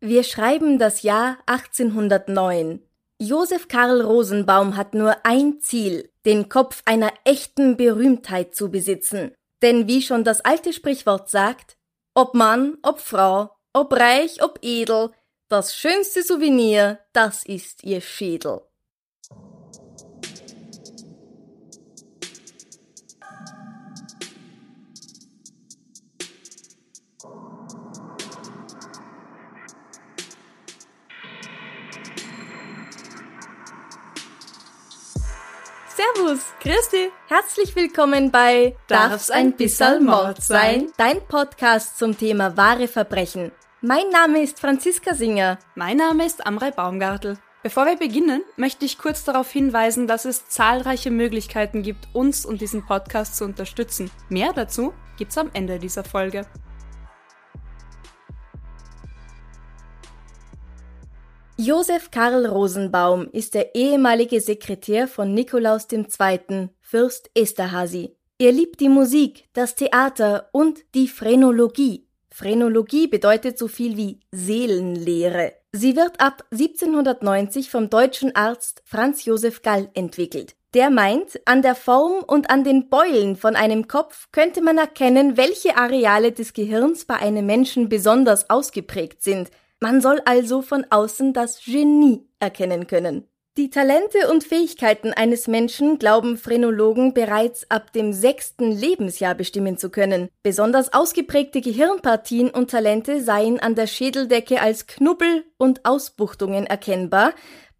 Wir schreiben das Jahr 1809. Josef Karl Rosenbaum hat nur ein Ziel, den Kopf einer echten Berühmtheit zu besitzen. Denn wie schon das alte Sprichwort sagt, ob Mann, ob Frau, ob reich, ob edel, das schönste Souvenir, das ist ihr Schädel. Servus, Christi, herzlich willkommen bei Darf's ein bisserl Mord sein? Dein Podcast zum Thema wahre Verbrechen. Mein Name ist Franziska Singer. Mein Name ist Amrei Baumgartel. Bevor wir beginnen, möchte ich kurz darauf hinweisen, dass es zahlreiche Möglichkeiten gibt, uns und diesen Podcast zu unterstützen. Mehr dazu gibt's am Ende dieser Folge. Josef Karl Rosenbaum ist der ehemalige Sekretär von Nikolaus II., Fürst Esterhazy. Er liebt die Musik, das Theater und die Phrenologie. Phrenologie bedeutet so viel wie Seelenlehre. Sie wird ab 1790 vom deutschen Arzt Franz Josef Gall entwickelt. Der meint, an der Form und an den Beulen von einem Kopf könnte man erkennen, welche Areale des Gehirns bei einem Menschen besonders ausgeprägt sind – man soll also von außen das Genie erkennen können. Die Talente und Fähigkeiten eines Menschen glauben Phrenologen bereits ab dem sechsten Lebensjahr bestimmen zu können. Besonders ausgeprägte Gehirnpartien und Talente seien an der Schädeldecke als Knubbel und Ausbuchtungen erkennbar,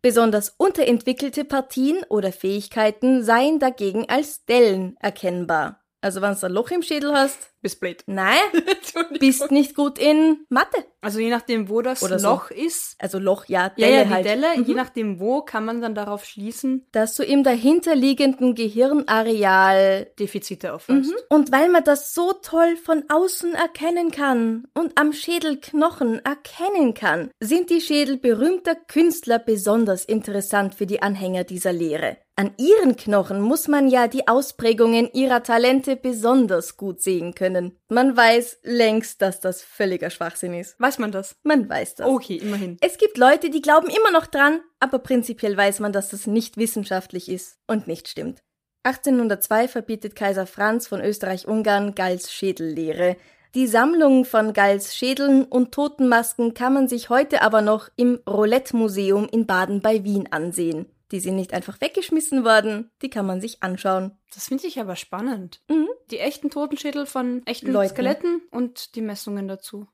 besonders unterentwickelte Partien oder Fähigkeiten seien dagegen als Dellen erkennbar. Also wenn du ein Loch im Schädel hast, bist blöd. Nein, bist nicht gut in Mathe. Also je nachdem, wo das Oder so. Loch ist. Also Loch, ja, Ja, Delle ja, die halt. Delle, Mhm. je nachdem wo, kann man dann darauf schließen, Dass du im dahinterliegenden Gehirnareal Defizite aufweist. Mhm. Und weil man das so toll von außen erkennen kann und am Schädelknochen erkennen kann, sind die Schädel berühmter Künstler besonders interessant für die Anhänger dieser Lehre. An ihren Knochen muss man ja die Ausprägungen ihrer Talente besonders gut sehen können. Man weiß längst, dass das völliger Schwachsinn ist. Weiß man das? Man weiß das. Okay, immerhin. Es gibt Leute, die glauben immer noch dran, aber prinzipiell weiß man, dass das nicht wissenschaftlich ist und nicht stimmt. 1802 verbietet Kaiser Franz von Österreich-Ungarn Galls Schädellehre. Die Sammlung von Galls Schädeln und Totenmasken kann man sich heute aber noch im Roulette-Museum in Baden bei Wien ansehen. Die sind nicht einfach weggeschmissen worden, die kann man sich anschauen. Das finde ich aber spannend. Mhm. Die echten Totenschädel von echten Leuten. Skeletten und die Messungen dazu.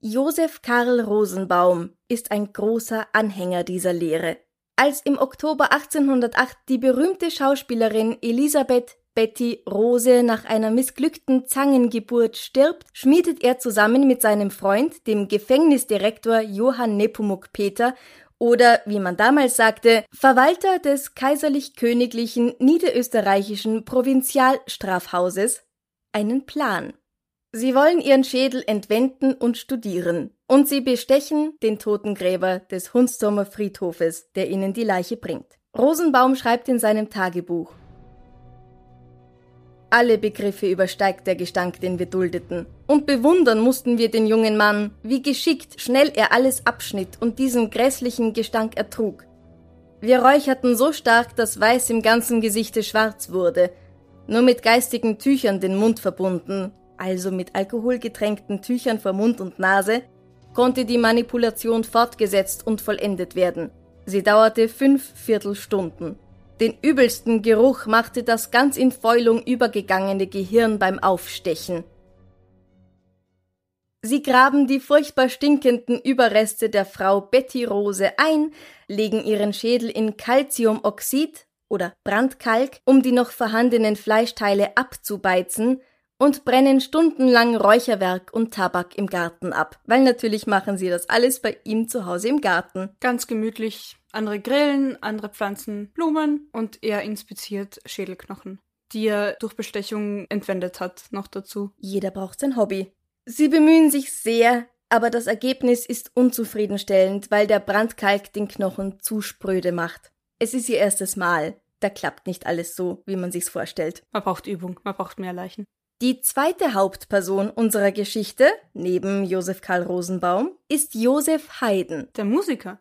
Josef Karl Rosenbaum ist ein großer Anhänger dieser Lehre. Als im Oktober 1808 die berühmte Schauspielerin Elisabeth Betty Rose nach einer missglückten Zangengeburt stirbt, schmiedet er zusammen mit seinem Freund, dem Gefängnisdirektor Johann Nepomuk Peter, oder wie man damals sagte, Verwalter des kaiserlich-königlichen niederösterreichischen Provinzialstrafhauses, einen Plan. Sie wollen ihren Schädel entwenden und studieren. Und sie bestechen den Totengräber des Hundsturmer Friedhofes, der ihnen die Leiche bringt. Rosenbaum schreibt in seinem Tagebuch. Alle Begriffe übersteigt der Gestank, den wir duldeten. Und bewundern mussten wir den jungen Mann, wie geschickt schnell er alles abschnitt und diesen grässlichen Gestank ertrug. Wir räucherten so stark, dass Weiß im ganzen Gesichte schwarz wurde, nur mit geistigen Tüchern den Mund verbunden, also mit alkoholgetränkten Tüchern vor Mund und Nase, konnte die Manipulation fortgesetzt und vollendet werden. Sie dauerte fünf Viertelstunden. Den übelsten Geruch machte das ganz in Fäulung übergegangene Gehirn beim Aufstechen. Sie graben die furchtbar stinkenden Überreste der Frau Betty Rose ein, legen ihren Schädel in Calciumoxid oder Brandkalk, um die noch vorhandenen Fleischteile abzubeizen, und brennen stundenlang Räucherwerk und Tabak im Garten ab, weil natürlich machen sie das alles bei ihm zu Hause im Garten. Ganz gemütlich. Andere grillen, andere pflanzen Blumen und er inspiziert Schädelknochen, die er durch Bestechung entwendet hat, noch dazu. Jeder braucht sein Hobby. Sie bemühen sich sehr, aber das Ergebnis ist unzufriedenstellend, weil der Brandkalk den Knochen zu spröde macht. Es ist ihr erstes Mal. Da klappt nicht alles so, wie man sich's vorstellt. Man braucht Übung, man braucht mehr Leichen. Die zweite Hauptperson unserer Geschichte, neben Josef Karl Rosenbaum, ist Josef Haydn. Der Musiker.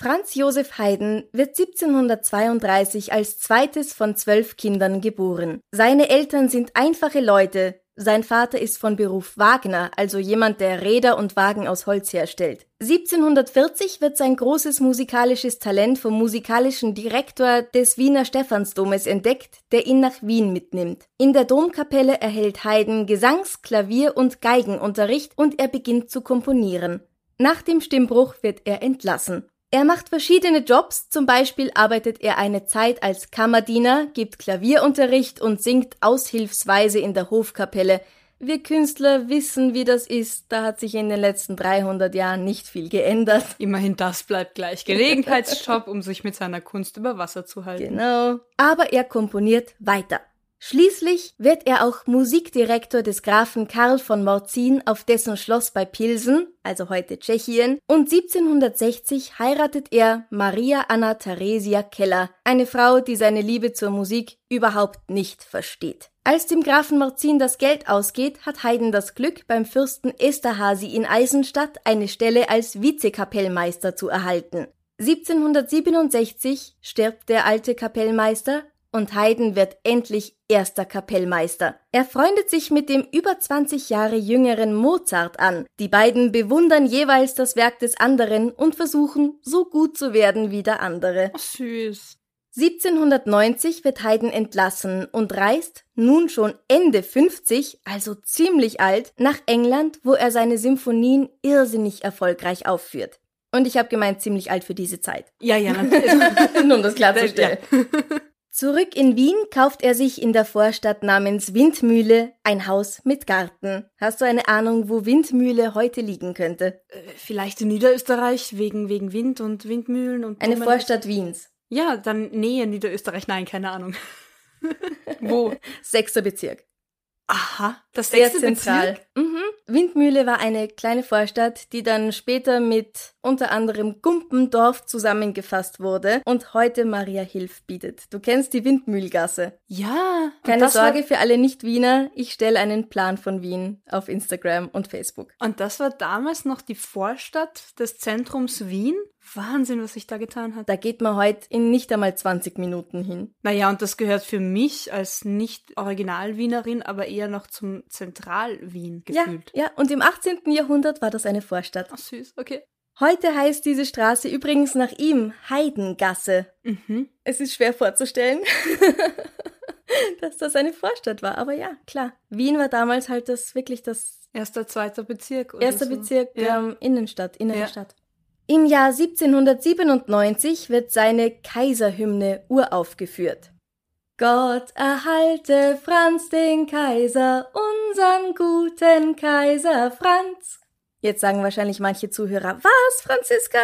Franz Josef Haydn wird 1732 als zweites von zwölf Kindern geboren. Seine Eltern sind einfache Leute, sein Vater ist von Beruf Wagner, also jemand, der Räder und Wagen aus Holz herstellt. 1740 wird sein großes musikalisches Talent vom musikalischen Direktor des Wiener Stephansdomes entdeckt, der ihn nach Wien mitnimmt. In der Domkapelle erhält Haydn Gesangs-, Klavier- und Geigenunterricht und er beginnt zu komponieren. Nach dem Stimmbruch wird er entlassen. Er macht verschiedene Jobs, zum Beispiel arbeitet er eine Zeit als Kammerdiener, gibt Klavierunterricht und singt aushilfsweise in der Hofkapelle. Wir Künstler wissen, wie das ist, da hat sich in den letzten 300 Jahren nicht viel geändert. Immerhin das bleibt gleich. Gelegenheitsjob, um sich mit seiner Kunst über Wasser zu halten. Genau. Aber er komponiert weiter. Schließlich wird er auch Musikdirektor des Grafen Karl von Morzin auf dessen Schloss bei Pilsen, also heute Tschechien, und 1760 heiratet er Maria Anna Theresia Keller, eine Frau, die seine Liebe zur Musik überhaupt nicht versteht. Als dem Grafen Morzin das Geld ausgeht, hat Haydn das Glück, beim Fürsten Esterhazy in Eisenstadt eine Stelle als Vizekapellmeister zu erhalten. 1767 stirbt der alte Kapellmeister und Haydn wird endlich erster Kapellmeister. Er freundet sich mit dem über 20 Jahre jüngeren Mozart an. Die beiden bewundern jeweils das Werk des anderen und versuchen, so gut zu werden wie der andere. Oh, süß. 1790 wird Haydn entlassen und reist, nun schon Ende 50, also ziemlich alt, nach England, wo er seine Symphonien irrsinnig erfolgreich aufführt. Und ich habe gemeint, ziemlich alt für diese Zeit. Ja, ja, natürlich. Nur um das klarzustellen. Ja. Zurück in Wien kauft er sich in der Vorstadt namens Windmühle ein Haus mit Garten. Hast du eine Ahnung, wo Windmühle heute liegen könnte? Äh, vielleicht in Niederösterreich, wegen, wegen Wind und Windmühlen und. Eine Vorstadt Wiens. Ja, dann Nähe Niederösterreich. Nein, keine Ahnung. wo? Sechster Bezirk. Aha, das Sehr zentral. Bezirk? Mhm. Windmühle war eine kleine Vorstadt, die dann später mit unter anderem Gumpendorf zusammengefasst wurde und heute Maria Hilf bietet. Du kennst die Windmühlgasse. Ja. Keine Sorge für alle Nicht-Wiener, ich stelle einen Plan von Wien auf Instagram und Facebook. Und das war damals noch die Vorstadt des Zentrums Wien? Wahnsinn, was sich da getan hat. Da geht man heute in nicht einmal 20 Minuten hin. Naja, und das gehört für mich als nicht Original-Wienerin, aber eher noch zum Zentral-Wien gefühlt. Ja, ja, und im 18. Jahrhundert war das eine Vorstadt. Ach süß, okay. Heute heißt diese Straße übrigens nach ihm Heidengasse. Mhm. Es ist schwer vorzustellen, dass das eine Vorstadt war, aber ja, klar. Wien war damals halt das wirklich das erster, zweiter Bezirk. Oder erster so. Bezirk, ja. ähm, Innenstadt, innere ja. Stadt. Im Jahr 1797 wird seine Kaiserhymne uraufgeführt. Gott erhalte Franz den Kaiser, unseren guten Kaiser Franz. Jetzt sagen wahrscheinlich manche Zuhörer, was, Franziska?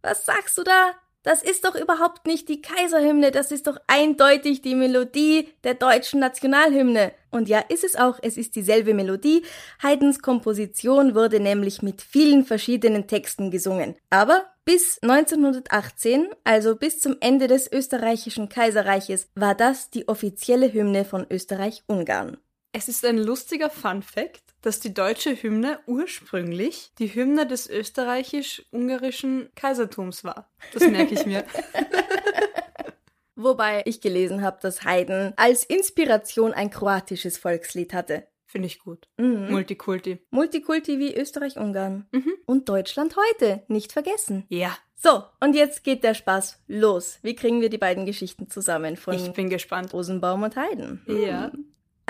Was sagst du da? Das ist doch überhaupt nicht die Kaiserhymne, das ist doch eindeutig die Melodie der deutschen Nationalhymne. Und ja, ist es auch, es ist dieselbe Melodie. Haydns Komposition wurde nämlich mit vielen verschiedenen Texten gesungen. Aber bis 1918, also bis zum Ende des österreichischen Kaiserreiches, war das die offizielle Hymne von Österreich-Ungarn. Es ist ein lustiger Fun fact, dass die deutsche Hymne ursprünglich die Hymne des österreichisch-ungarischen Kaisertums war. Das merke ich mir. Wobei ich gelesen habe, dass Haydn als Inspiration ein kroatisches Volkslied hatte. Finde ich gut. Mhm. Multikulti. Multikulti wie Österreich-Ungarn. Mhm. Und Deutschland heute, nicht vergessen. Ja. So, und jetzt geht der Spaß los. Wie kriegen wir die beiden Geschichten zusammen von ich bin gespannt. Rosenbaum und Haydn? Ja.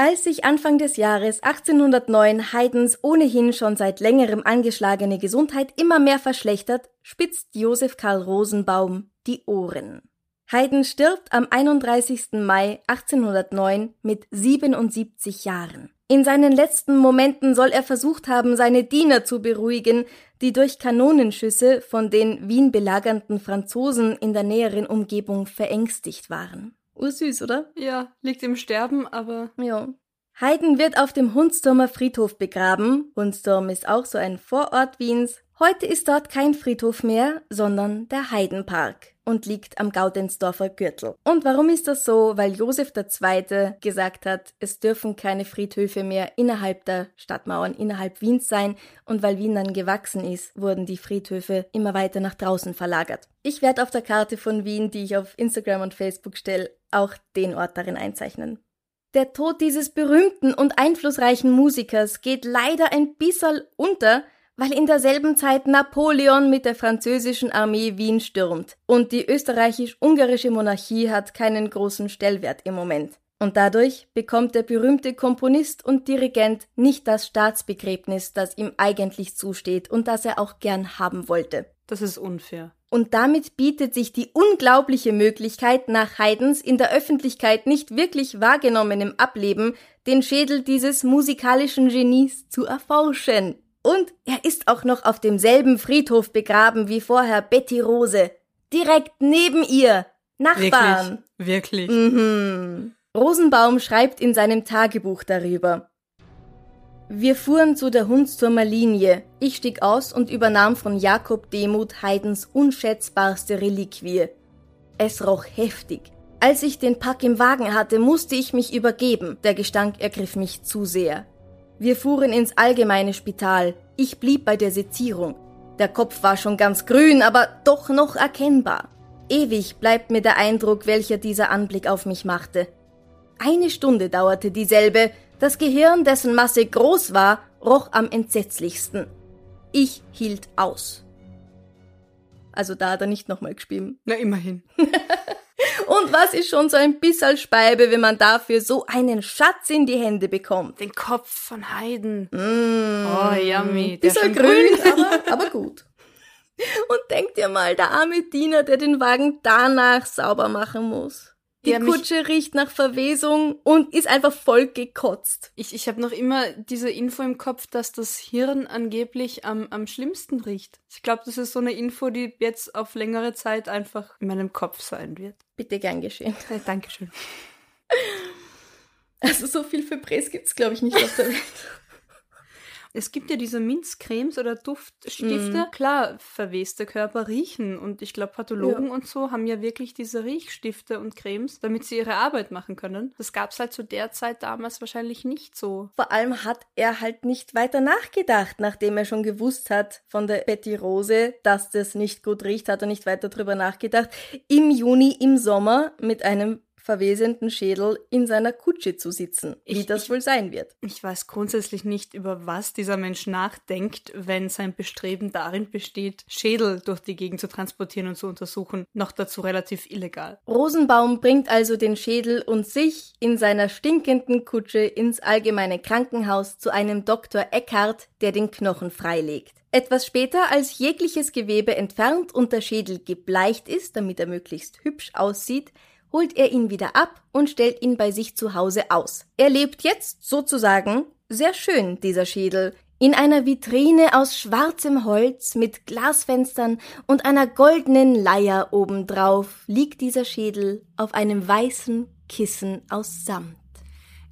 Als sich Anfang des Jahres 1809 Haydns ohnehin schon seit längerem angeschlagene Gesundheit immer mehr verschlechtert, spitzt Josef Karl Rosenbaum die Ohren. Haydn stirbt am 31. Mai 1809 mit 77 Jahren. In seinen letzten Momenten soll er versucht haben, seine Diener zu beruhigen, die durch Kanonenschüsse von den Wien belagernden Franzosen in der näheren Umgebung verängstigt waren. Ursüß, oder? Ja, liegt im Sterben, aber. Ja. Haydn wird auf dem Hundsturmer Friedhof begraben. Hundsturm ist auch so ein Vorort Wiens. Heute ist dort kein Friedhof mehr, sondern der Heidenpark und liegt am Gaudensdorfer Gürtel. Und warum ist das so? Weil Josef II. gesagt hat, es dürfen keine Friedhöfe mehr innerhalb der Stadtmauern, innerhalb Wiens sein und weil Wien dann gewachsen ist, wurden die Friedhöfe immer weiter nach draußen verlagert. Ich werde auf der Karte von Wien, die ich auf Instagram und Facebook stelle, auch den Ort darin einzeichnen. Der Tod dieses berühmten und einflussreichen Musikers geht leider ein bisschen unter, weil in derselben Zeit Napoleon mit der französischen Armee Wien stürmt und die österreichisch-ungarische Monarchie hat keinen großen Stellwert im Moment. Und dadurch bekommt der berühmte Komponist und Dirigent nicht das Staatsbegräbnis, das ihm eigentlich zusteht und das er auch gern haben wollte. Das ist unfair. Und damit bietet sich die unglaubliche Möglichkeit, nach Haydns in der Öffentlichkeit nicht wirklich wahrgenommenem Ableben den Schädel dieses musikalischen Genies zu erforschen. Und er ist auch noch auf demselben Friedhof begraben wie vorher Betty Rose. Direkt neben ihr. Nachbarn. Wirklich? Wirklich? Mhm. Rosenbaum schreibt in seinem Tagebuch darüber. Wir fuhren zu der Hundsturmer Linie. Ich stieg aus und übernahm von Jakob Demuth Haydns unschätzbarste Reliquie. Es roch heftig. Als ich den Pack im Wagen hatte, musste ich mich übergeben. Der Gestank ergriff mich zu sehr. Wir fuhren ins allgemeine Spital. Ich blieb bei der Sezierung. Der Kopf war schon ganz grün, aber doch noch erkennbar. Ewig bleibt mir der Eindruck, welcher dieser Anblick auf mich machte. Eine Stunde dauerte dieselbe, das Gehirn, dessen Masse groß war, roch am entsetzlichsten. Ich hielt aus. Also da hat er nicht nochmal gespielt. Na, immerhin. Und was ist schon so ein bisschen Speibe, wenn man dafür so einen Schatz in die Hände bekommt? Den Kopf von Heiden. Mm. Oh, yummy. Der bisschen grün, aber, aber gut. Und denk dir mal, der arme Diener, der den Wagen danach sauber machen muss. Die ja, Kutsche riecht nach Verwesung und ist einfach voll gekotzt. Ich, ich habe noch immer diese Info im Kopf, dass das Hirn angeblich am, am schlimmsten riecht. Ich glaube, das ist so eine Info, die jetzt auf längere Zeit einfach in meinem Kopf sein wird. Bitte gern geschehen. Ja, Dankeschön. Also so viel für Präs gibt's glaube ich, nicht auf der Welt. Es gibt ja diese Minzcremes oder Duftstifte. Mhm. Klar, verweste Körper riechen. Und ich glaube, Pathologen ja. und so haben ja wirklich diese Riechstifte und Cremes, damit sie ihre Arbeit machen können. Das gab es halt zu der Zeit damals wahrscheinlich nicht so. Vor allem hat er halt nicht weiter nachgedacht, nachdem er schon gewusst hat von der Betty Rose, dass das nicht gut riecht, hat er nicht weiter drüber nachgedacht. Im Juni, im Sommer mit einem verwesenden Schädel in seiner Kutsche zu sitzen, wie ich, das ich, wohl sein wird. Ich weiß grundsätzlich nicht, über was dieser Mensch nachdenkt, wenn sein Bestreben darin besteht, Schädel durch die Gegend zu transportieren und zu untersuchen, noch dazu relativ illegal. Rosenbaum bringt also den Schädel und sich in seiner stinkenden Kutsche ins allgemeine Krankenhaus zu einem Dr. Eckhart, der den Knochen freilegt. Etwas später, als jegliches Gewebe entfernt und der Schädel gebleicht ist, damit er möglichst hübsch aussieht, holt er ihn wieder ab und stellt ihn bei sich zu Hause aus. Er lebt jetzt sozusagen sehr schön, dieser Schädel, in einer Vitrine aus schwarzem Holz mit Glasfenstern und einer goldenen Leier obendrauf liegt dieser Schädel auf einem weißen Kissen aus Samt.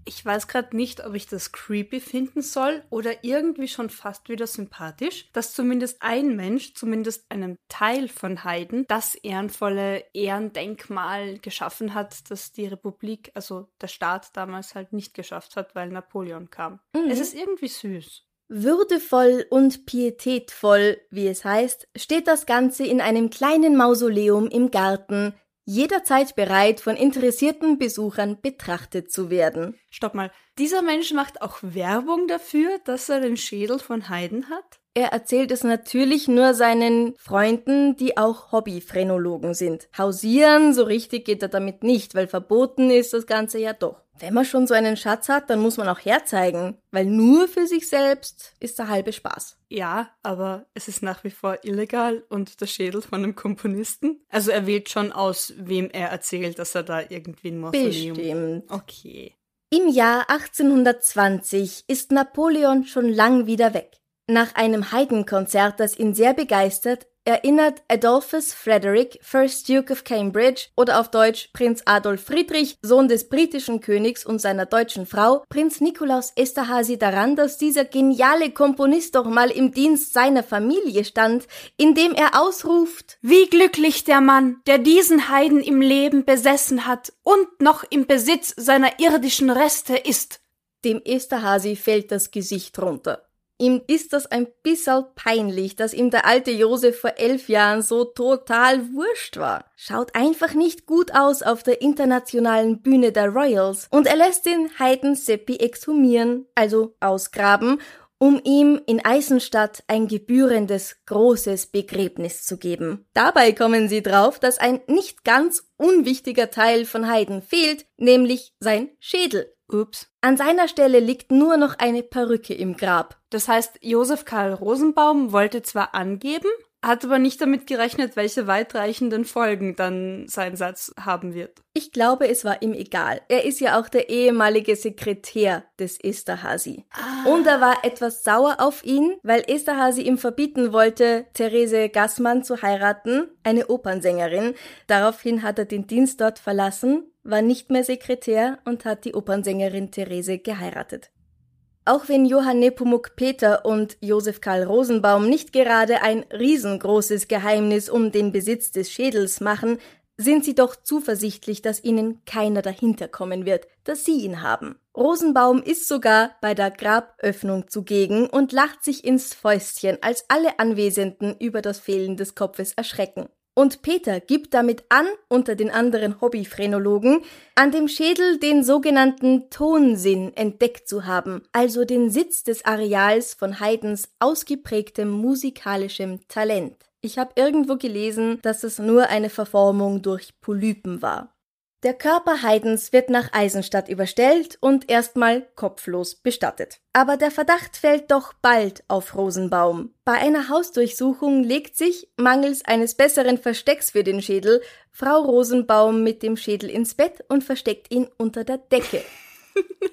Ich weiß gerade nicht, ob ich das creepy finden soll oder irgendwie schon fast wieder sympathisch, dass zumindest ein Mensch, zumindest einem Teil von Haydn, das ehrenvolle Ehrendenkmal geschaffen hat, das die Republik, also der Staat damals halt nicht geschafft hat, weil Napoleon kam. Mhm. Es ist irgendwie süß. Würdevoll und pietätvoll, wie es heißt, steht das Ganze in einem kleinen Mausoleum im Garten jederzeit bereit, von interessierten Besuchern betrachtet zu werden. Stopp mal, dieser Mensch macht auch Werbung dafür, dass er den Schädel von Haydn hat? Er erzählt es natürlich nur seinen Freunden, die auch Hobbyphrenologen sind. Hausieren, so richtig geht er damit nicht, weil verboten ist das Ganze ja doch. Wenn man schon so einen Schatz hat, dann muss man auch herzeigen, weil nur für sich selbst ist der halbe Spaß. Ja, aber es ist nach wie vor illegal und der Schädel von einem Komponisten. Also er wählt schon aus, wem er erzählt, dass er da irgendwie ein Mausoleum... Bestimmt. Okay. Im Jahr 1820 ist Napoleon schon lang wieder weg. Nach einem Heidenkonzert, das ihn sehr begeistert, erinnert Adolphus Frederick, First Duke of Cambridge oder auf Deutsch Prinz Adolf Friedrich, Sohn des britischen Königs und seiner deutschen Frau, Prinz Nikolaus Esterhazy daran, dass dieser geniale Komponist doch mal im Dienst seiner Familie stand, indem er ausruft Wie glücklich der Mann, der diesen Heiden im Leben besessen hat und noch im Besitz seiner irdischen Reste ist. Dem Esterhazy fällt das Gesicht runter. Ihm ist das ein bisschen peinlich, dass ihm der alte Josef vor elf Jahren so total wurscht war. Schaut einfach nicht gut aus auf der internationalen Bühne der Royals und er lässt den Heiden Seppi exhumieren, also ausgraben, um ihm in Eisenstadt ein gebührendes großes Begräbnis zu geben. Dabei kommen sie drauf, dass ein nicht ganz unwichtiger Teil von Haydn fehlt, nämlich sein Schädel. Ups. An seiner Stelle liegt nur noch eine Perücke im Grab. Das heißt, Josef Karl Rosenbaum wollte zwar angeben, hat aber nicht damit gerechnet, welche weitreichenden Folgen dann sein Satz haben wird. Ich glaube, es war ihm egal. Er ist ja auch der ehemalige Sekretär des Esterhazy. Ah. Und er war etwas sauer auf ihn, weil Esterhazy ihm verbieten wollte, Therese Gassmann zu heiraten, eine Opernsängerin. Daraufhin hat er den Dienst dort verlassen, war nicht mehr Sekretär und hat die Opernsängerin Therese geheiratet. Auch wenn Johann Nepomuk Peter und Josef Karl Rosenbaum nicht gerade ein riesengroßes Geheimnis um den Besitz des Schädels machen, sind sie doch zuversichtlich, dass ihnen keiner dahinter kommen wird, dass sie ihn haben. Rosenbaum ist sogar bei der Graböffnung zugegen und lacht sich ins Fäustchen, als alle Anwesenden über das Fehlen des Kopfes erschrecken. Und Peter gibt damit an, unter den anderen Hobbyphrenologen, an dem Schädel den sogenannten Tonsinn entdeckt zu haben, also den Sitz des Areals von Haydns ausgeprägtem musikalischem Talent. Ich habe irgendwo gelesen, dass es nur eine Verformung durch Polypen war. Der Körper Haydns wird nach Eisenstadt überstellt und erstmal kopflos bestattet. Aber der Verdacht fällt doch bald auf Rosenbaum. Bei einer Hausdurchsuchung legt sich, mangels eines besseren Verstecks für den Schädel, Frau Rosenbaum mit dem Schädel ins Bett und versteckt ihn unter der Decke.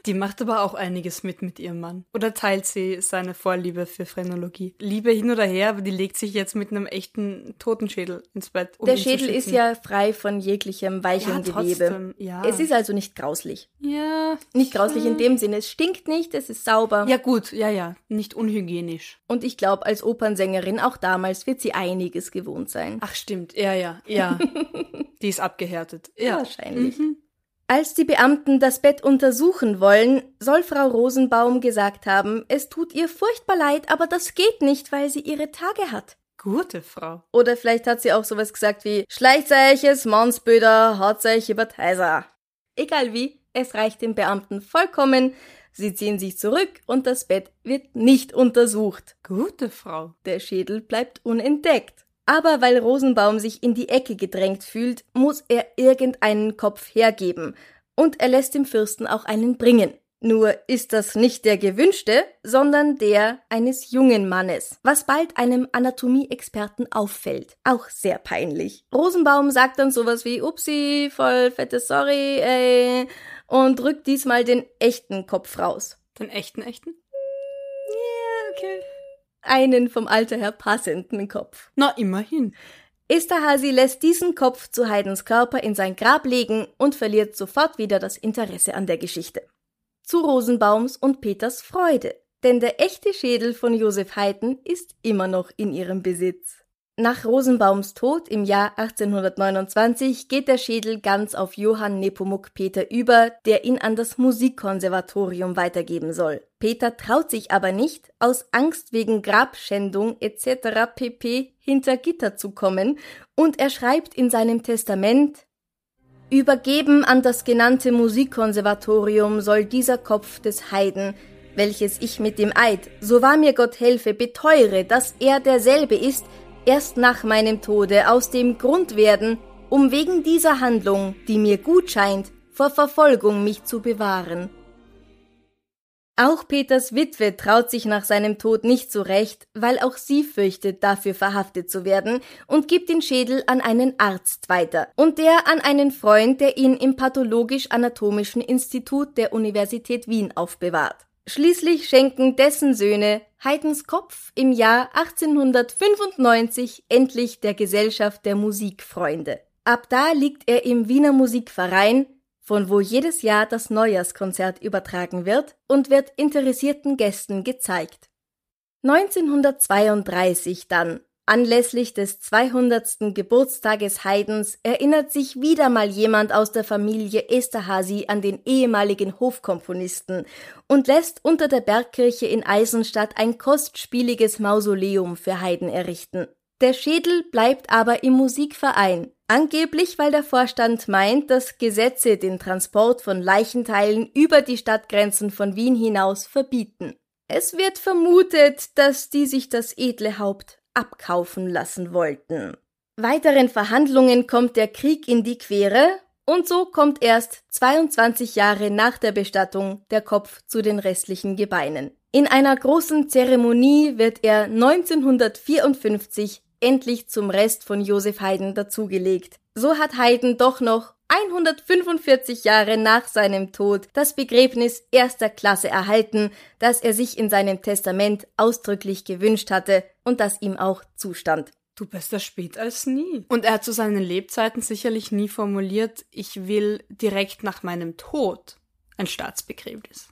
Die macht aber auch einiges mit mit ihrem Mann. Oder teilt sie seine Vorliebe für Phrenologie? Liebe hin oder her, aber die legt sich jetzt mit einem echten Totenschädel ins Bett. Um der Schädel ist ja frei von jeglichem weichen Ja, Gewebe. trotzdem, ja. Es ist also nicht grauslich. Ja. Nicht grauslich in dem Sinne, es stinkt nicht, es ist sauber. Ja, gut, ja, ja. Nicht unhygienisch. Und ich glaube, als Opernsängerin auch damals wird sie einiges gewohnt sein. Ach, stimmt. Ja, ja, ja. die ist abgehärtet. Ja. Wahrscheinlich. Mhm. Als die Beamten das Bett untersuchen wollen, soll Frau Rosenbaum gesagt haben, es tut ihr furchtbar leid, aber das geht nicht, weil sie ihre Tage hat. Gute Frau. Oder vielleicht hat sie auch sowas gesagt wie Schleichzeiches, Mannsböder, Hautzeich über Teiser. Egal wie, es reicht den Beamten vollkommen. Sie ziehen sich zurück und das Bett wird nicht untersucht. Gute Frau. Der Schädel bleibt unentdeckt. Aber weil Rosenbaum sich in die Ecke gedrängt fühlt, muss er irgendeinen Kopf hergeben. Und er lässt dem Fürsten auch einen bringen. Nur ist das nicht der gewünschte, sondern der eines jungen Mannes, was bald einem Anatomie-Experten auffällt. Auch sehr peinlich. Rosenbaum sagt dann sowas wie Upsi, voll fette Sorry, ey, und drückt diesmal den echten Kopf raus. Den echten, echten? Ja, okay. Einen vom Alter her passenden Kopf. Na, immerhin. Esterhazy lässt diesen Kopf zu Haydns Körper in sein Grab legen und verliert sofort wieder das Interesse an der Geschichte. Zu Rosenbaums und Peters Freude, denn der echte Schädel von Josef Haydn ist immer noch in ihrem Besitz. Nach Rosenbaums Tod im Jahr 1829 geht der Schädel ganz auf Johann Nepomuk Peter über, der ihn an das Musikkonservatorium weitergeben soll. Peter traut sich aber nicht, aus Angst wegen Grabschändung etc. pp. hinter Gitter zu kommen, und er schreibt in seinem Testament Übergeben an das genannte Musikkonservatorium soll dieser Kopf des Heiden, welches ich mit dem Eid, so wahr mir Gott helfe, beteure, dass er derselbe ist, erst nach meinem Tode aus dem Grund werden, um wegen dieser Handlung, die mir gut scheint, vor Verfolgung mich zu bewahren. Auch Peters Witwe traut sich nach seinem Tod nicht so recht, weil auch sie fürchtet, dafür verhaftet zu werden und gibt den Schädel an einen Arzt weiter und der an einen Freund, der ihn im Pathologisch-Anatomischen Institut der Universität Wien aufbewahrt. Schließlich schenken dessen Söhne Haydns Kopf im Jahr 1895 endlich der Gesellschaft der Musikfreunde. Ab da liegt er im Wiener Musikverein, von wo jedes Jahr das Neujahrskonzert übertragen wird und wird interessierten Gästen gezeigt. 1932 dann, anlässlich des 200. Geburtstages Haydns, erinnert sich wieder mal jemand aus der Familie Esterhazy an den ehemaligen Hofkomponisten und lässt unter der Bergkirche in Eisenstadt ein kostspieliges Mausoleum für Haydn errichten. Der Schädel bleibt aber im Musikverein, Angeblich, weil der Vorstand meint, dass Gesetze den Transport von Leichenteilen über die Stadtgrenzen von Wien hinaus verbieten. Es wird vermutet, dass die sich das edle Haupt abkaufen lassen wollten. Weiteren Verhandlungen kommt der Krieg in die Quere und so kommt erst 22 Jahre nach der Bestattung der Kopf zu den restlichen Gebeinen. In einer großen Zeremonie wird er 1954 endlich zum Rest von Josef Haydn dazugelegt. So hat Haydn doch noch 145 Jahre nach seinem Tod das Begräbnis erster Klasse erhalten, das er sich in seinem Testament ausdrücklich gewünscht hatte und das ihm auch zustand. Du besser spät als nie. Und er hat zu seinen Lebzeiten sicherlich nie formuliert, ich will direkt nach meinem Tod ein Staatsbegräbnis.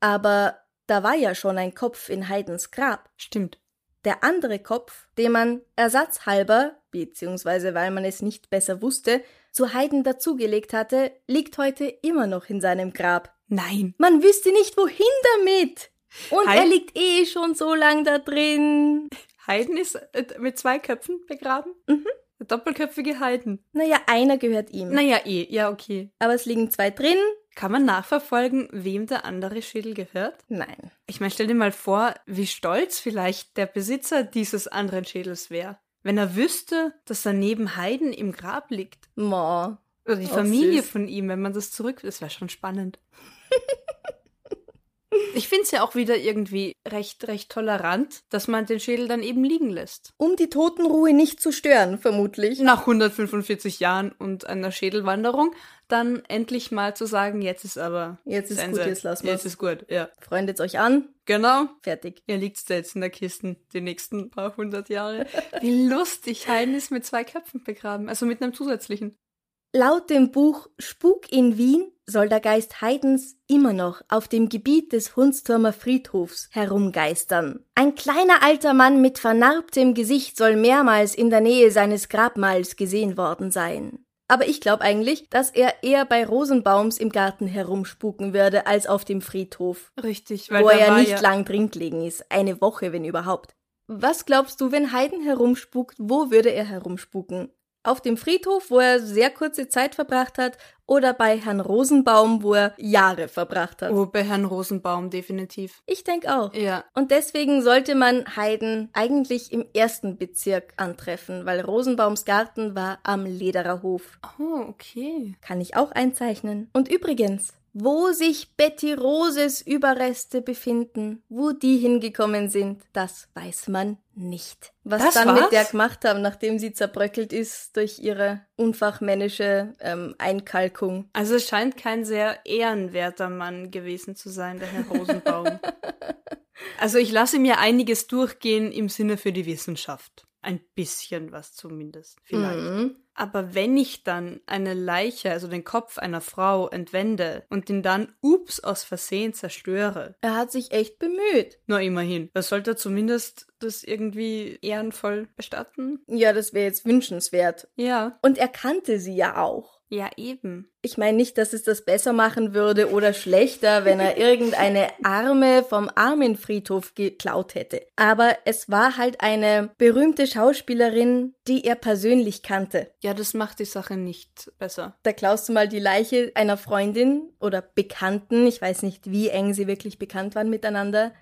Aber da war ja schon ein Kopf in Haydns Grab. Stimmt. Der andere Kopf, den man ersatzhalber, beziehungsweise weil man es nicht besser wusste, zu Haydn dazugelegt hatte, liegt heute immer noch in seinem Grab. Nein. Man wüsste nicht, wohin damit. Und Haydn? er liegt eh schon so lang da drin. Haydn ist äh, mit zwei Köpfen begraben? Mhm. Der doppelköpfige Haydn. Naja, einer gehört ihm. Naja, eh, ja, okay. Aber es liegen zwei drin kann man nachverfolgen, wem der andere Schädel gehört? Nein. Ich meine, stell dir mal vor, wie stolz vielleicht der Besitzer dieses anderen Schädels wäre, wenn er wüsste, dass er neben Heiden im Grab liegt. Ma. Oder die Familie süß. von ihm, wenn man das zurück. Das wäre schon spannend. Ich finde es ja auch wieder irgendwie recht, recht tolerant, dass man den Schädel dann eben liegen lässt. Um die Totenruhe nicht zu stören, vermutlich. Nach 145 Jahren und einer Schädelwanderung dann endlich mal zu sagen, jetzt ist aber. Jetzt ist Sense. gut, jetzt lassen wir Jetzt ist gut, ja. Freundet euch an. Genau. Fertig. Ihr liegt jetzt in der Kiste die nächsten paar hundert Jahre. Wie lustig, Heiden ist mit zwei Köpfen begraben, also mit einem zusätzlichen. Laut dem Buch Spuk in Wien soll der Geist Haydns immer noch auf dem Gebiet des Hunstürmer Friedhofs herumgeistern. Ein kleiner alter Mann mit vernarbtem Gesicht soll mehrmals in der Nähe seines Grabmals gesehen worden sein. Aber ich glaube eigentlich, dass er eher bei Rosenbaums im Garten herumspuken würde, als auf dem Friedhof. Richtig, weil wo er ja nicht ja lang drin gelegen ist. Eine Woche, wenn überhaupt. Was glaubst du, wenn Haydn herumspukt, wo würde er herumspuken? Auf dem Friedhof, wo er sehr kurze Zeit verbracht hat, oder bei Herrn Rosenbaum, wo er Jahre verbracht hat. Oh, bei Herrn Rosenbaum definitiv. Ich denke auch. Ja. Und deswegen sollte man Haydn eigentlich im ersten Bezirk antreffen, weil Rosenbaums Garten war am Lederer Hof. Oh, okay. Kann ich auch einzeichnen. Und übrigens, wo sich Betty Roses Überreste befinden, wo die hingekommen sind, das weiß man nicht. Was das dann war's? mit der gemacht haben, nachdem sie zerbröckelt ist durch ihre unfachmännische ähm, Einkalkung. Also es scheint kein sehr ehrenwerter Mann gewesen zu sein, der Herr Rosenbaum. also ich lasse mir einiges durchgehen im Sinne für die Wissenschaft. Ein bisschen was zumindest, vielleicht. Mhm. Aber wenn ich dann eine Leiche, also den Kopf einer Frau entwende und ihn dann, ups, aus Versehen zerstöre. Er hat sich echt bemüht. Na, immerhin. Da sollte er zumindest das irgendwie ehrenvoll bestatten. Ja, das wäre jetzt wünschenswert. Ja. Und er kannte sie ja auch. Ja, eben. Ich meine nicht, dass es das besser machen würde oder schlechter, wenn er irgendeine Arme vom Armenfriedhof geklaut hätte. Aber es war halt eine berühmte Schauspielerin, die er persönlich kannte. Ja, das macht die Sache nicht besser. Da klaust du mal die Leiche einer Freundin oder Bekannten, ich weiß nicht, wie eng sie wirklich bekannt waren miteinander,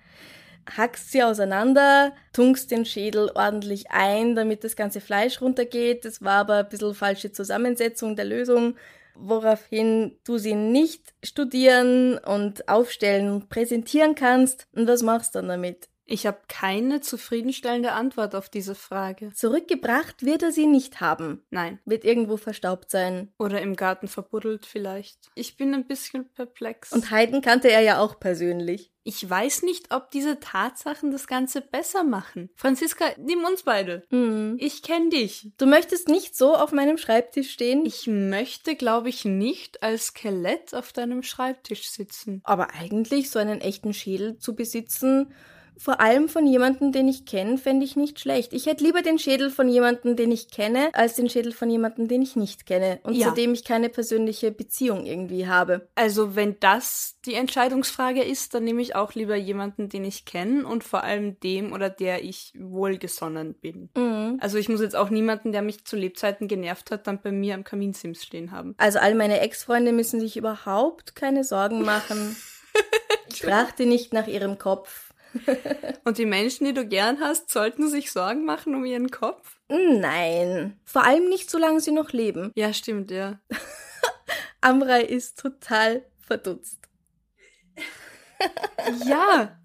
hackst sie auseinander, tunkst den Schädel ordentlich ein, damit das ganze Fleisch runtergeht. Das war aber ein bisschen falsche Zusammensetzung der Lösung. woraufhin du sie nicht studieren und aufstellen und präsentieren kannst. Und was machst du dann damit? Ich habe keine zufriedenstellende Antwort auf diese Frage. Zurückgebracht wird er sie nicht haben. Nein. Wird irgendwo verstaubt sein. Oder im Garten verbuddelt vielleicht. Ich bin ein bisschen perplex. Und Haydn kannte er ja auch persönlich. Ich weiß nicht, ob diese Tatsachen das Ganze besser machen. Franziska, nimm uns beide. Hm. Ich kenne dich. Du möchtest nicht so auf meinem Schreibtisch stehen? Ich möchte, glaube ich, nicht als Skelett auf deinem Schreibtisch sitzen. Aber eigentlich so einen echten Schädel zu besitzen, vor allem von jemandem, den ich kenne, fände ich nicht schlecht. Ich hätte lieber den Schädel von jemandem, den ich kenne, als den Schädel von jemandem, den ich nicht kenne und Ja. zu dem ich keine persönliche Beziehung irgendwie habe. Also, wenn das die Entscheidungsfrage ist, dann nehme ich auch lieber jemanden, den ich kenne und vor allem dem oder der ich wohlgesonnen bin. Mhm. Also, ich muss jetzt auch niemanden, der mich zu Lebzeiten genervt hat, dann bei mir am Kaminsims stehen haben. Also all meine Ex-Freunde müssen sich überhaupt keine Sorgen machen. Ich fragte nicht nach ihrem Kopf. Und die Menschen, die du gern hast, sollten sich Sorgen machen um ihren Kopf? Nein. Vor allem nicht, solange sie noch leben. Ja, stimmt, ja. Amrei ist total verdutzt. Ja,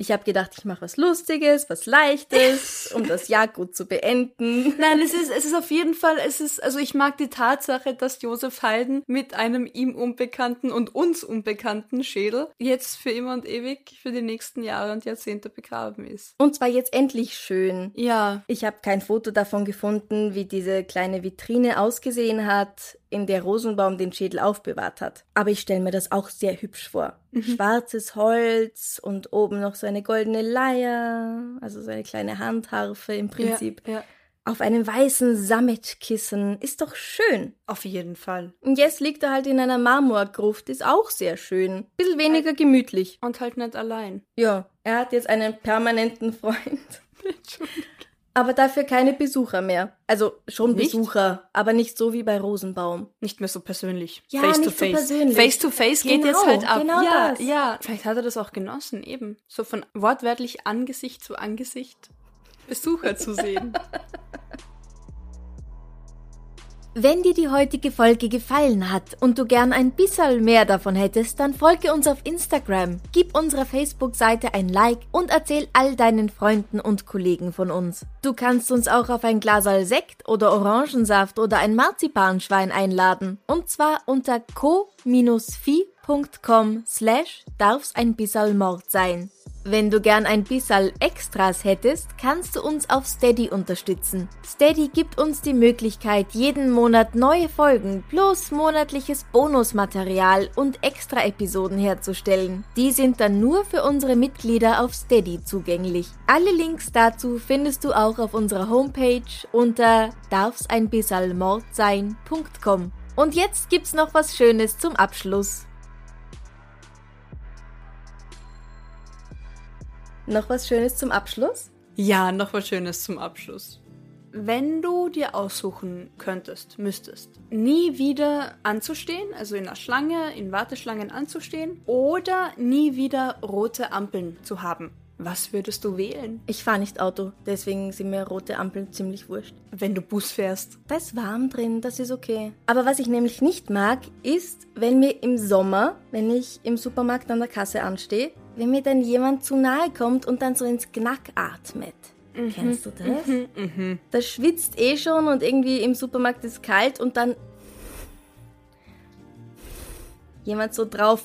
Ich habe gedacht, ich mache was Lustiges, was Leichtes, um das Jahr gut zu beenden. Nein, es ist, es ist auf jeden Fall, es ist, also ich mag die Tatsache, dass Josef Haydn mit einem ihm unbekannten und uns unbekannten Schädel jetzt für immer und ewig für die nächsten Jahre und Jahrzehnte begraben ist. Und zwar jetzt endlich schön. Ja, Ich habe kein Foto davon gefunden, wie diese kleine Vitrine ausgesehen hat, in der Rosenbaum den Schädel aufbewahrt hat. Aber ich stelle mir das auch sehr hübsch vor. Schwarzes Holz und oben noch so eine goldene Leier, also so eine kleine Handharfe im Prinzip. Ja, ja, Auf einem weißen Sammetkissen. Ist doch schön. auf jeden Fall. Und jetzt liegt er halt in einer Marmorgruft, ist auch sehr schön. Bisschen weniger gemütlich. Und halt nicht allein. Ja, er hat jetzt einen permanenten Freund. Entschuldigung. Aber dafür keine Besucher mehr. Also schon Nicht? Besucher, aber nicht so wie bei Rosenbaum. Nicht mehr so persönlich. Ja, face to nicht so face. persönlich. Face to face geht Genau, jetzt halt ab. genau ja, das. ja. Vielleicht hat er das auch genossen, eben. So von wortwörtlich Angesicht zu Angesicht Besucher zu sehen. Wenn dir die heutige Folge gefallen hat und du gern ein bisschen mehr davon hättest, dann folge uns auf Instagram, gib unserer Facebook-Seite ein Like und erzähl all deinen Freunden und Kollegen von uns. Du kannst uns auch auf ein Glasal Sekt oder Orangensaft oder ein Marzipanschwein einladen. Und zwar unter co-fi.com slash darf's ein bisserl Mord sein. Wenn du gern ein bisserl Extras hättest, kannst du uns auf Steady unterstützen. Steady gibt uns die Möglichkeit, jeden Monat neue Folgen plus monatliches Bonusmaterial und Extra-Episoden herzustellen. Die sind dann nur für unsere Mitglieder auf Steady zugänglich. Alle Links dazu findest du auch auf unserer Homepage unter darfseinbissalmordsein.com. Und jetzt gibt's noch was Schönes zum Abschluss. Noch was Schönes zum Abschluss? Ja, noch was Schönes zum Abschluss. Wenn du dir aussuchen könntest, müsstest, nie wieder anzustehen, also in einer Schlange, in Warteschlangen anzustehen, oder nie wieder rote Ampeln zu haben, was würdest du wählen, Ich fahre nicht Auto, deswegen sind mir rote Ampeln ziemlich wurscht. wenn du Bus fährst? Da ist warm drin, das ist okay. Aber was ich nämlich nicht mag, ist, wenn mir im Sommer, wenn ich im Supermarkt an der Kasse anstehe, wenn mir dann jemand zu nahe kommt und dann so ins Knack atmet. Kennst du das? Das schwitzt eh schon und irgendwie im Supermarkt ist kalt und dann jemand so drauf.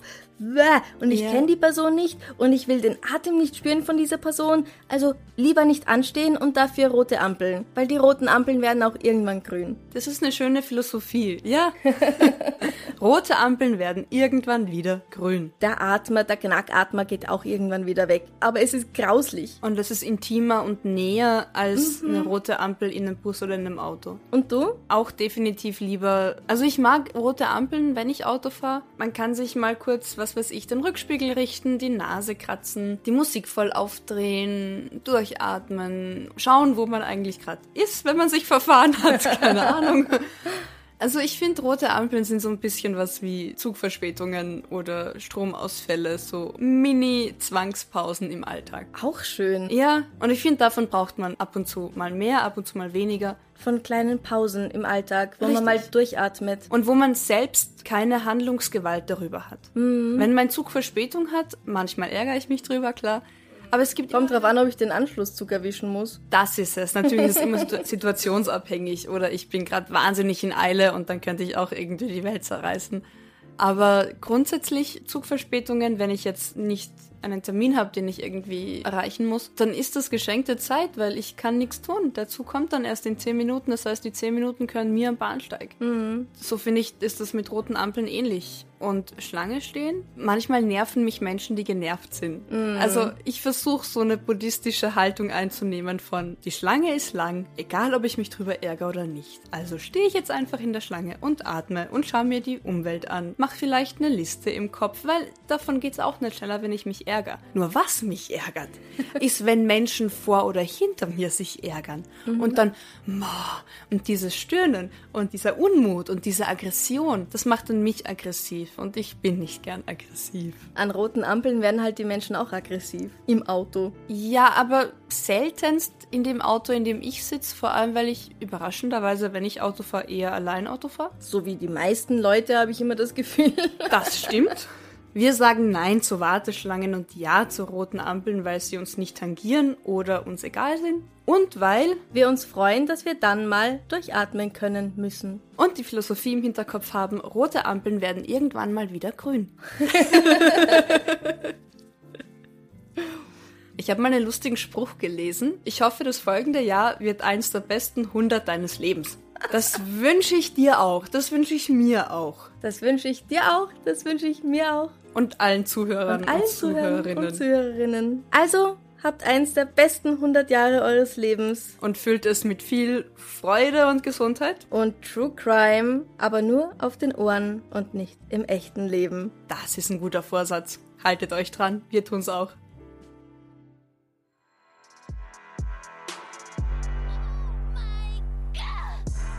Und ich Ja. kenne die Person nicht und ich will den Atem nicht spüren von dieser Person. Also lieber nicht anstehen und dafür rote Ampeln. Weil die roten Ampeln werden auch irgendwann grün. Das ist eine schöne Philosophie, ja. rote Ampeln werden irgendwann wieder grün. Der Atmer, der Knackatmer geht auch irgendwann wieder weg. Aber es ist grauslich. Und es ist intimer und näher als eine rote Ampel in einem Bus oder in einem Auto. Und du? auch definitiv lieber. Also ich mag rote Ampeln, wenn ich Auto fahre. Man kann sich mal kurz, was weiß ich, den Rückspiegel richten, die Nase kratzen, die Musik voll aufdrehen, durchatmen, schauen, wo man eigentlich gerade ist, wenn man sich verfahren hat. Keine Ahnung. Also ich finde, rote Ampeln sind so ein bisschen was wie Zugverspätungen oder Stromausfälle, so Mini-Zwangspausen im Alltag. Auch schön. Ja, und ich finde, davon braucht man ab und zu mal mehr, ab und zu mal weniger. Von kleinen Pausen im Alltag, wo Richtig. man mal durchatmet. Und wo man selbst keine Handlungsgewalt darüber hat. Wenn mein Zug Verspätung hat, manchmal ärgere ich mich drüber, klar. Aber es gibt Kommt drauf an, ob ich den Anschlusszug erwischen muss. Das ist es. Natürlich ist es immer situ- situationsabhängig oder ich bin gerade wahnsinnig in Eile und dann könnte ich auch irgendwie die Welt zerreißen. Aber grundsätzlich Zugverspätungen, wenn ich jetzt nicht einen Termin habe, den ich irgendwie erreichen muss, dann ist das geschenkte Zeit, weil ich kann nichts tun. Der Zug kommt dann erst in zehn Minuten, das heißt, die zehn Minuten können mir am Bahnsteig. So finde ich, ist das mit roten Ampeln ähnlich. Und Schlange stehen? Manchmal nerven mich Menschen, die genervt sind. Also ich versuche so eine buddhistische Haltung einzunehmen von, die Schlange ist lang, egal ob ich mich drüber ärgere oder nicht. Also stehe ich jetzt einfach in der Schlange und atme und schaue mir die Umwelt an. Mach vielleicht eine Liste im Kopf, weil davon geht's auch nicht schneller, wenn ich mich ärgere. Nur was mich ärgert, ist, wenn Menschen vor oder hinter mir sich ärgern. Und dann, und dieses Stöhnen und dieser Unmut und diese Aggression, das macht dann mich aggressiv. Und ich bin nicht gern aggressiv. An roten Ampeln werden halt die Menschen auch aggressiv. Im Auto. Ja, aber seltenst in dem Auto, in dem ich sitze, vor allem weil ich überraschenderweise, wenn ich Auto fahre, eher allein Auto fahre. So wie die meisten Leute habe ich immer das Gefühl. Das stimmt. Wir sagen Nein zu Warteschlangen und Ja zu roten Ampeln, weil sie uns nicht tangieren oder uns egal sind. Und weil, Wir uns freuen, dass wir dann mal durchatmen können müssen. und die Philosophie im Hinterkopf haben, rote Ampeln werden irgendwann mal wieder grün. Ich habe mal einen lustigen Spruch gelesen. Ich hoffe, das folgende Jahr wird eins der besten 100 deines Lebens. Das wünsche ich dir auch. Das wünsche ich mir auch. Das wünsche ich dir auch, das wünsche ich mir auch. Und allen Zuhörern Und allen und Zuhörerinnen. und Zuhörerinnen. Also, habt eins der besten 100 Jahre eures Lebens. und füllt es mit viel Freude und Gesundheit. Und True Crime, aber nur auf den Ohren und nicht im echten Leben. Das ist ein guter Vorsatz. Haltet euch dran, wir tun's auch.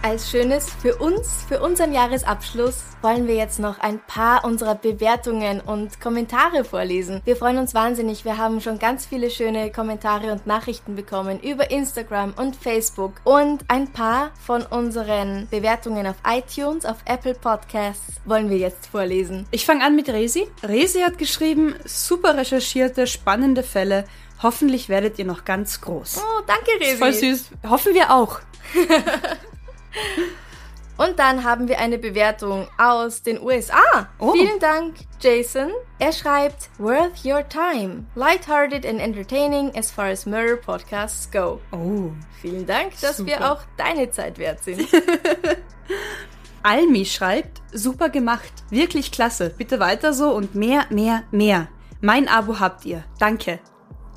Als schönes für uns, für unseren Jahresabschluss, wollen wir jetzt noch ein paar unserer Bewertungen und Kommentare vorlesen. Wir freuen uns wahnsinnig. Wir haben schon ganz viele schöne Kommentare und Nachrichten bekommen über Instagram und Facebook. Und ein paar von unseren Bewertungen auf iTunes, auf Apple Podcasts wollen wir jetzt vorlesen. Ich fange an mit Resi. Resi hat geschrieben, super recherchierte, spannende Fälle. Hoffentlich werdet ihr noch ganz groß. Oh, danke, Resi. Voll süß. Hoffen wir auch. Und dann haben wir eine Bewertung aus den USA. Oh. Vielen Dank, Jason. Er schreibt, Worth your time. Lighthearted and entertaining as far as murder podcasts go. Oh. Vielen Dank, dass wir Super. auch deine Zeit wert sind. Almi schreibt, super gemacht. Wirklich klasse. Bitte weiter so und mehr, mehr, mehr. Mein Abo habt ihr. Danke.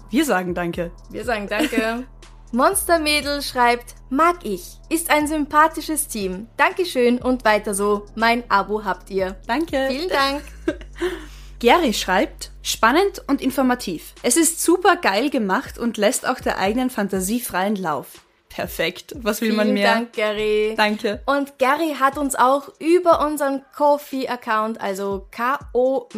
Wir sagen Danke. Wir sagen danke. Monstermädel schreibt, mag ich. Ist ein sympathisches Team. Dankeschön und weiter so. Mein Abo habt ihr. Danke. Vielen Dank. Gary schreibt, spannend und informativ. Es ist super geil gemacht und lässt auch der eigenen Fantasie freien Lauf. Perfekt. Was will man Vielen mehr? Dank, Gary. Danke. Und Gary hat uns auch über unseren Kofi-Account, also ko-fi.com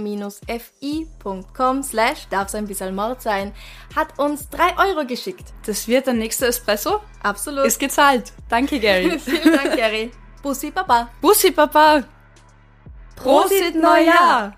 slash, darf so ein bisschen Mord sein, hat uns drei Euro geschickt. Das wird der nächste Espresso. Absolut. Ist gezahlt. Danke, Gary. Vielen Dank, Gary. Bussi Baba. Bussi, Papa. Prosit Neujahr.